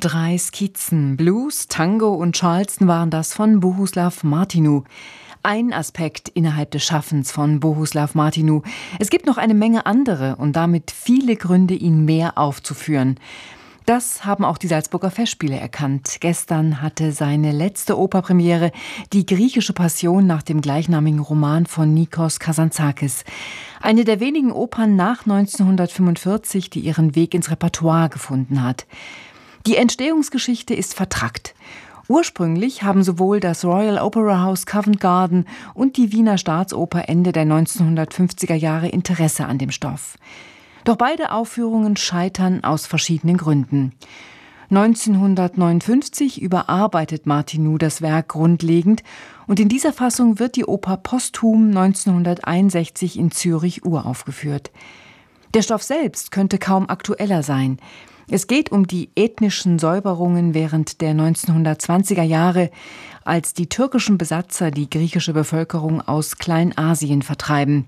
Drei Skizzen, Blues, Tango und Charleston waren das von Bohuslav Martinu. Ein Aspekt innerhalb des Schaffens von Bohuslav Martinu. Es gibt noch eine Menge andere und damit viele Gründe, ihn mehr aufzuführen. Das haben auch die Salzburger Festspiele erkannt. Gestern hatte seine letzte Operpremiere die griechische Passion nach dem gleichnamigen Roman von Nikos Kazantzakis. Eine der wenigen Opern nach 1945, die ihren Weg ins Repertoire gefunden hat. Die Entstehungsgeschichte ist vertrackt. Ursprünglich haben sowohl das Royal Opera House Covent Garden und die Wiener Staatsoper Ende der 1950er Jahre Interesse an dem Stoff. Doch beide Aufführungen scheitern aus verschiedenen Gründen. 1959 überarbeitet Martinou das Werk grundlegend und in dieser Fassung wird die Oper posthum 1961 in Zürich uraufgeführt. Der Stoff selbst könnte kaum aktueller sein. Es geht um die ethnischen Säuberungen während der 1920er Jahre, als die türkischen Besatzer die griechische Bevölkerung aus Kleinasien vertreiben.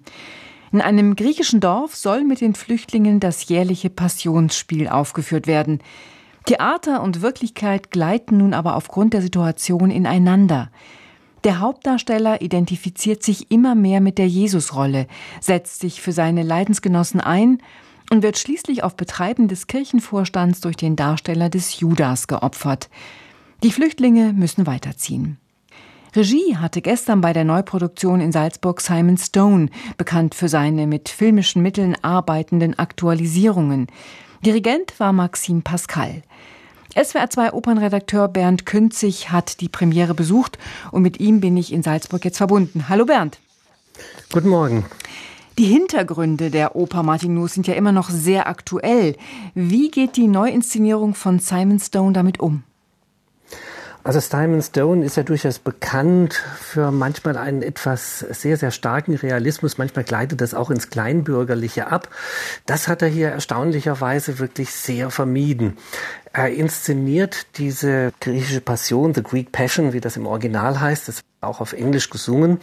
In einem griechischen Dorf soll mit den Flüchtlingen das jährliche Passionsspiel aufgeführt werden. Theater und Wirklichkeit gleiten nun aber aufgrund der Situation ineinander. Der Hauptdarsteller identifiziert sich immer mehr mit der Jesusrolle, setzt sich für seine Leidensgenossen ein und wird schließlich auf Betreiben des Kirchenvorstands durch den Darsteller des Judas geopfert. Die Flüchtlinge müssen weiterziehen. Regie hatte gestern bei der Neuproduktion in Salzburg Simon Stone, bekannt für seine mit filmischen Mitteln arbeitenden Aktualisierungen. Dirigent war Maxim Pascal. SWR 2 Opernredakteur Bernd Künzig hat die Premiere besucht und mit ihm bin ich in Salzburg jetzt verbunden. Hallo Bernd. Guten Morgen. Die Hintergründe der Oper Martinus sind ja immer noch sehr aktuell. Wie geht die Neuinszenierung von Simon Stone damit um? Also Simon Stone ist ja durchaus bekannt für manchmal einen etwas sehr, sehr starken Realismus. Manchmal gleitet das auch ins Kleinbürgerliche ab. Das hat er hier erstaunlicherweise wirklich sehr vermieden. Er inszeniert diese griechische Passion, The Greek Passion, wie das im Original heißt, das auch auf Englisch gesungen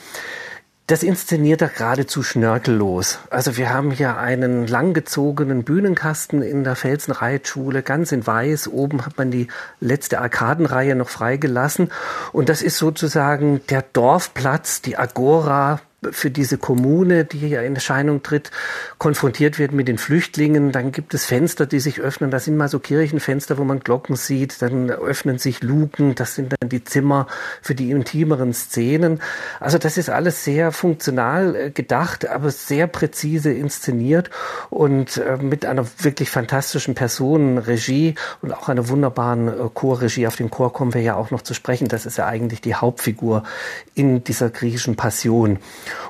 das inszeniert er geradezu schnörkellos. Also wir haben hier einen langgezogenen Bühnenkasten in der Felsenreitschule, ganz in weiß. Oben hat man die letzte Arkadenreihe noch freigelassen. Und das ist sozusagen der Dorfplatz, die Agora für diese Kommune, die hier in Erscheinung tritt, konfrontiert wird mit den Flüchtlingen. Dann gibt es Fenster, die sich öffnen. Das sind mal so Kirchenfenster, wo man Glocken sieht. Dann öffnen sich Luken. Das sind dann die Zimmer für die intimeren Szenen. Also das ist alles sehr funktional äh, gedacht, aber sehr präzise inszeniert und äh, mit einer wirklich fantastischen Personenregie und auch einer wunderbaren äh, Chorregie. Auf den Chor kommen wir ja auch noch zu sprechen. Das ist ja eigentlich die Hauptfigur in dieser griechischen Passion.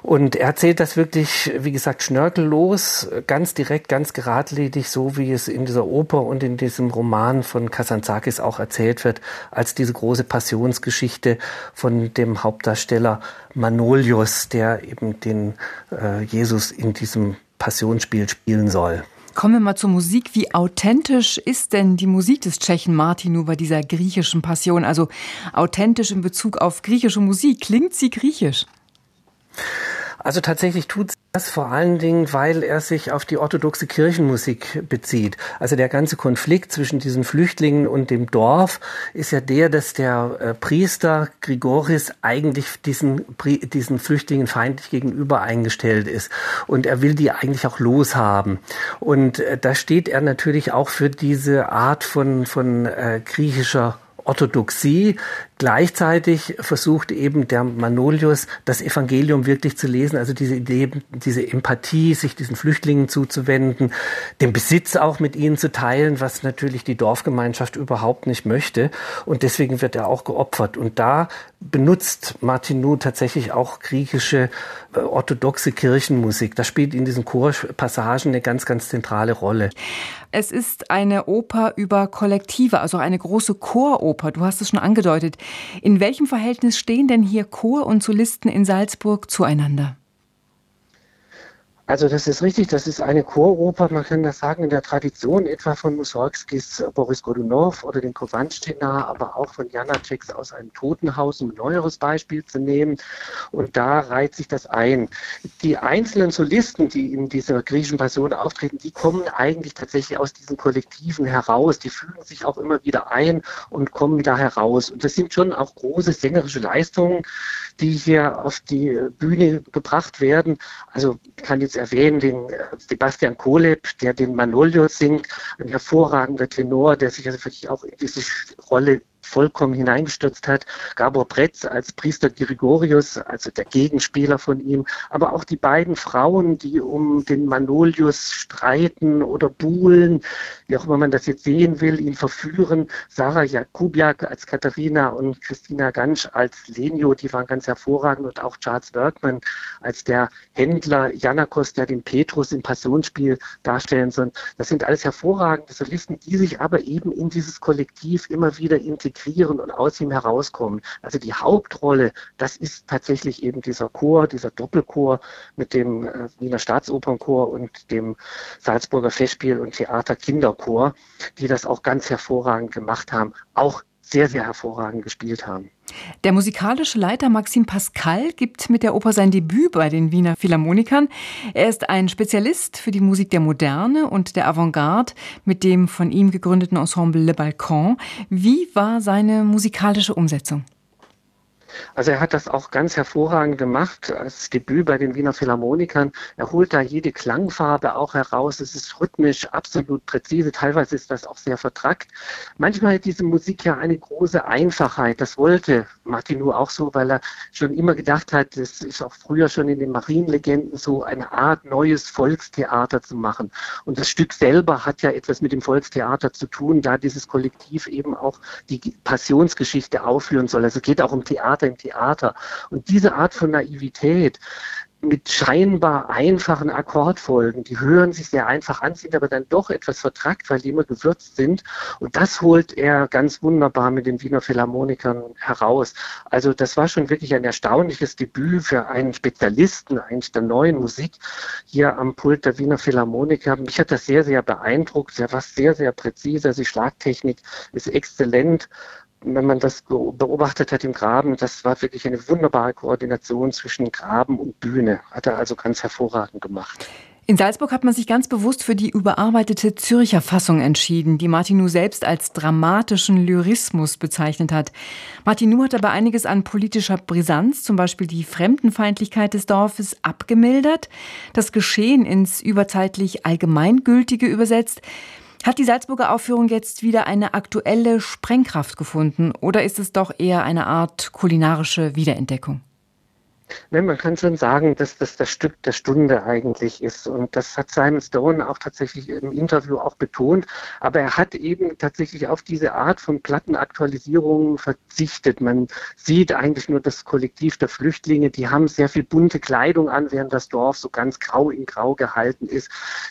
Und er erzählt das wirklich, wie gesagt, schnörkellos, ganz direkt, ganz geradlinig, so wie es in dieser Oper und in diesem Roman von Kazantzakis auch erzählt wird, als diese große Passionsgeschichte von dem Hauptdarsteller Manolios, der eben den äh, Jesus in diesem Passionsspiel spielen soll. Kommen wir mal zur Musik. Wie authentisch ist denn die Musik des Tschechen Martinu bei dieser griechischen Passion? Also authentisch in Bezug auf griechische Musik. Klingt sie griechisch? Also tatsächlich tut das vor allen Dingen, weil er sich auf die orthodoxe Kirchenmusik bezieht. Also der ganze Konflikt zwischen diesen Flüchtlingen und dem Dorf ist ja der, dass der äh, Priester Grigoris eigentlich diesen, diesen Flüchtlingen feindlich gegenüber eingestellt ist. Und er will die eigentlich auch loshaben. Und äh, da steht er natürlich auch für diese Art von, von äh, griechischer Orthodoxie, Gleichzeitig versucht eben der Manolius, das Evangelium wirklich zu lesen, also diese Idee, diese Empathie, sich diesen Flüchtlingen zuzuwenden, den Besitz auch mit ihnen zu teilen, was natürlich die Dorfgemeinschaft überhaupt nicht möchte. Und deswegen wird er auch geopfert. Und da benutzt Martinou tatsächlich auch griechische äh, orthodoxe Kirchenmusik. Das spielt in diesen Chorpassagen eine ganz, ganz zentrale Rolle. Es ist eine Oper über Kollektive, also eine große Choroper. Du hast es schon angedeutet. In welchem Verhältnis stehen denn hier Chor und Solisten in Salzburg zueinander? Also das ist richtig, das ist eine Choroper, man kann das sagen, in der Tradition etwa von Mussorgskis Boris Godunov oder den Kovanstina, aber auch von Janaceks aus einem Totenhaus, um ein neueres Beispiel zu nehmen. Und da reiht sich das ein. Die einzelnen Solisten, die in dieser griechischen Passion auftreten, die kommen eigentlich tatsächlich aus diesen Kollektiven heraus. Die fühlen sich auch immer wieder ein und kommen da heraus. Und das sind schon auch große sängerische Leistungen, die hier auf die Bühne gebracht werden. Also kann jetzt erwähnen den äh, Sebastian Koleb, der den Manolio singt, ein hervorragender Tenor, der sich also wirklich auch in diese Rolle vollkommen hineingestürzt hat. Gabor Pretz als Priester Grigorius, also der Gegenspieler von ihm, aber auch die beiden Frauen, die um den Manolius streiten oder buhlen, wie auch immer man das jetzt sehen will, ihn verführen. Sarah Jakubiak als Katharina und Christina Gansch als Lenio, die waren ganz hervorragend und auch Charles Bergman als der Händler Janakos, der den Petrus im Passionsspiel darstellen soll. Das sind alles hervorragende Solisten, die sich aber eben in dieses Kollektiv immer wieder integrieren integrieren und aus ihm herauskommen. Also die Hauptrolle, das ist tatsächlich eben dieser Chor, dieser Doppelchor mit dem äh, Wiener Staatsopernchor und dem Salzburger Festspiel und Theater Kinderchor, die das auch ganz hervorragend gemacht haben, auch sehr, sehr hervorragend gespielt haben. Der musikalische Leiter Maxim Pascal gibt mit der Oper sein Debüt bei den Wiener Philharmonikern. Er ist ein Spezialist für die Musik der Moderne und der Avantgarde mit dem von ihm gegründeten Ensemble Le Balcon. Wie war seine musikalische Umsetzung? Also er hat das auch ganz hervorragend gemacht als Debüt bei den Wiener Philharmonikern. Er holt da jede Klangfarbe auch heraus. Es ist rhythmisch absolut präzise. Teilweise ist das auch sehr vertrackt. Manchmal hat diese Musik ja eine große Einfachheit. Das wollte Martinu auch so, weil er schon immer gedacht hat, das ist auch früher schon in den Marienlegenden so eine Art neues Volkstheater zu machen. Und das Stück selber hat ja etwas mit dem Volkstheater zu tun, da dieses Kollektiv eben auch die Passionsgeschichte aufführen soll. Also es geht auch um Theater im Theater. Und diese Art von Naivität, mit scheinbar einfachen Akkordfolgen. Die hören sich sehr einfach an, sind aber dann doch etwas vertrackt, weil die immer gewürzt sind. Und das holt er ganz wunderbar mit den Wiener Philharmonikern heraus. Also das war schon wirklich ein erstaunliches Debüt für einen Spezialisten eigentlich der neuen Musik hier am Pult der Wiener Philharmoniker. Mich hat das sehr, sehr beeindruckt. Er war sehr, sehr präzise. Also die Schlagtechnik ist exzellent wenn man das beobachtet hat im Graben, das war wirklich eine wunderbare Koordination zwischen Graben und Bühne. Hat er also ganz hervorragend gemacht. In Salzburg hat man sich ganz bewusst für die überarbeitete Zürcher Fassung entschieden, die Martinu selbst als dramatischen Lyrismus bezeichnet hat. Martinu hat aber einiges an politischer Brisanz, zum Beispiel die Fremdenfeindlichkeit des Dorfes, abgemildert, das Geschehen ins überzeitlich Allgemeingültige übersetzt. Hat die Salzburger Aufführung jetzt wieder eine aktuelle Sprengkraft gefunden oder ist es doch eher eine Art kulinarische Wiederentdeckung? Ne, man kann schon sagen, dass das das Stück der Stunde eigentlich ist. Und das hat Simon Stone auch tatsächlich im Interview auch betont. Aber er hat eben tatsächlich auf diese Art von Plattenaktualisierung verzichtet. Man sieht eigentlich nur das Kollektiv der Flüchtlinge, die haben sehr viel bunte Kleidung an, während das Dorf so ganz grau in grau gehalten ist,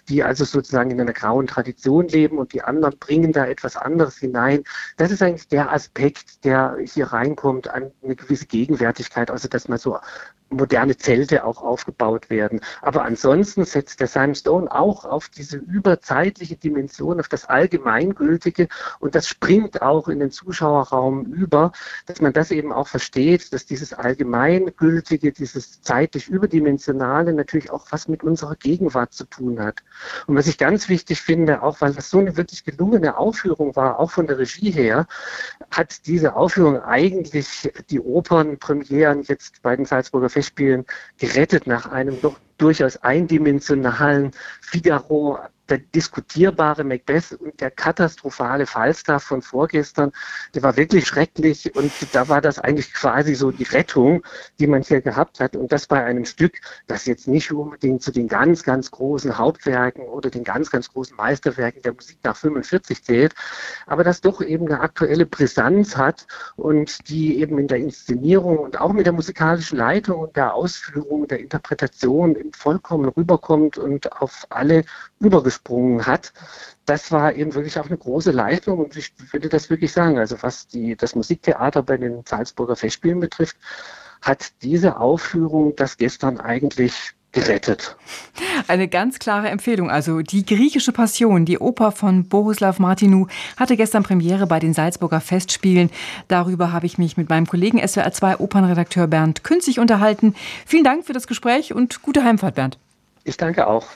die also sozusagen in einer grauen Tradition leben und die anderen bringen da etwas anderes hinein. Das ist eigentlich der Aspekt, der hier reinkommt an eine gewisse Gegenwärtigkeit, also dass man so moderne Zelte auch aufgebaut werden. Aber ansonsten setzt der Simon Stone auch auf diese überzeitliche Dimension, auf das Allgemeingültige und das springt auch in den Zuschauerraum über, dass man das eben auch versteht, dass dieses Allgemeingültige, dieses zeitlich Überdimensionale natürlich auch was mit unserer Gegenwart zu tun hat. Und was ich ganz wichtig finde, auch weil das so eine wirklich gelungene Aufführung war, auch von der Regie her, hat diese Aufführung eigentlich die Opernpremieren jetzt bei den Salzburger Festspielen gerettet nach einem doch durchaus eindimensionalen Figaro der diskutierbare Macbeth und der katastrophale Falstaff von vorgestern, der war wirklich schrecklich und da war das eigentlich quasi so die Rettung, die man hier gehabt hat. Und das bei einem Stück, das jetzt nicht unbedingt zu den ganz, ganz großen Hauptwerken oder den ganz, ganz großen Meisterwerken der Musik nach 45 zählt, aber das doch eben eine aktuelle Brisanz hat und die eben in der Inszenierung und auch mit der musikalischen Leitung und der Ausführung, der Interpretation vollkommen rüberkommt und auf alle übergesprochen gesprungen hat. Das war eben wirklich auch eine große Leistung und ich würde das wirklich sagen. Also was die, das Musiktheater bei den Salzburger Festspielen betrifft, hat diese Aufführung das gestern eigentlich gerettet. Eine ganz klare Empfehlung. Also die griechische Passion, die Oper von Borislav Martinou, hatte gestern Premiere bei den Salzburger Festspielen. Darüber habe ich mich mit meinem Kollegen SWR2 Opernredakteur Bernd Künzig unterhalten. Vielen Dank für das Gespräch und gute Heimfahrt, Bernd. Ich danke auch.